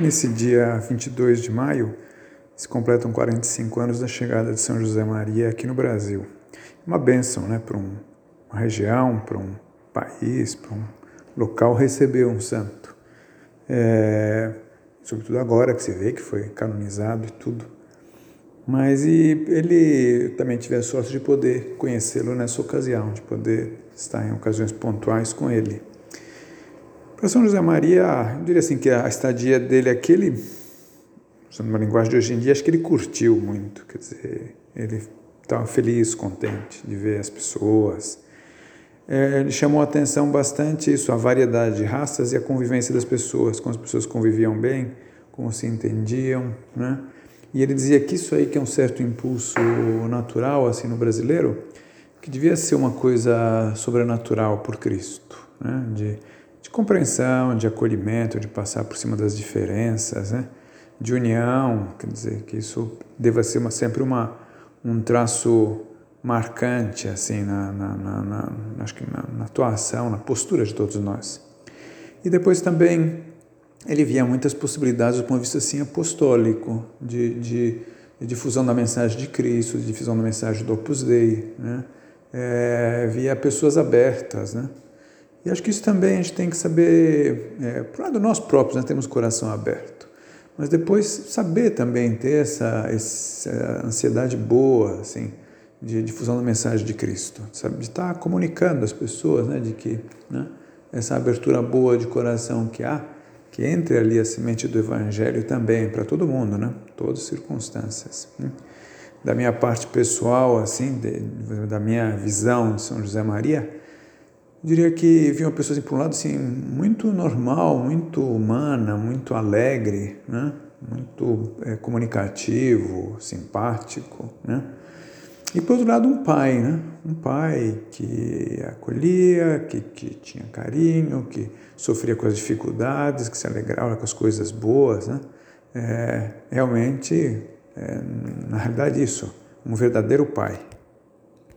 Nesse dia 22 de maio, se completam 45 anos da chegada de São José Maria aqui no Brasil. Uma bênção né, para um, uma região, para um país, para um local receber um santo. É, sobretudo agora que se vê que foi canonizado e tudo. Mas e ele também tive a sorte de poder conhecê-lo nessa ocasião, de poder estar em ocasiões pontuais com ele. Para São José Maria, eu diria assim que a estadia dele aqui, ele, usando uma linguagem de hoje em dia, acho que ele curtiu muito, quer dizer, ele estava feliz, contente de ver as pessoas. É, ele chamou a atenção bastante isso, a variedade de raças e a convivência das pessoas, como as pessoas conviviam bem, como se entendiam, né? E ele dizia que isso aí que é um certo impulso natural assim no brasileiro, que devia ser uma coisa sobrenatural por Cristo, né? De de compreensão, de acolhimento, de passar por cima das diferenças, né? de união, quer dizer, que isso deva ser uma, sempre uma, um traço marcante assim na, na, na, na acho que na, na, atuação, na postura de todos nós. E depois também ele via muitas possibilidades do ponto de vista assim apostólico, de, de, de difusão da mensagem de Cristo, de difusão da mensagem do Opus Dei, né? É, via pessoas abertas, né? E acho que isso também a gente tem que saber, é, por lado nós próprios, nós né, temos o coração aberto, mas depois saber também ter essa, essa ansiedade boa, assim, de difusão da mensagem de Cristo, sabe? de estar comunicando às pessoas, né, de que né, essa abertura boa de coração que há, que entre ali a semente do Evangelho também para todo mundo, né, todas as circunstâncias. Né? Da minha parte pessoal, assim, de, da minha visão de São José Maria, eu diria que vi uma pessoa assim, por um lado assim, muito normal, muito humana, muito alegre, né? muito é, comunicativo, simpático. Né? E por outro lado, um pai, né? um pai que acolhia, que, que tinha carinho, que sofria com as dificuldades, que se alegrava com as coisas boas. Né? É, realmente, é, na realidade, isso, um verdadeiro pai.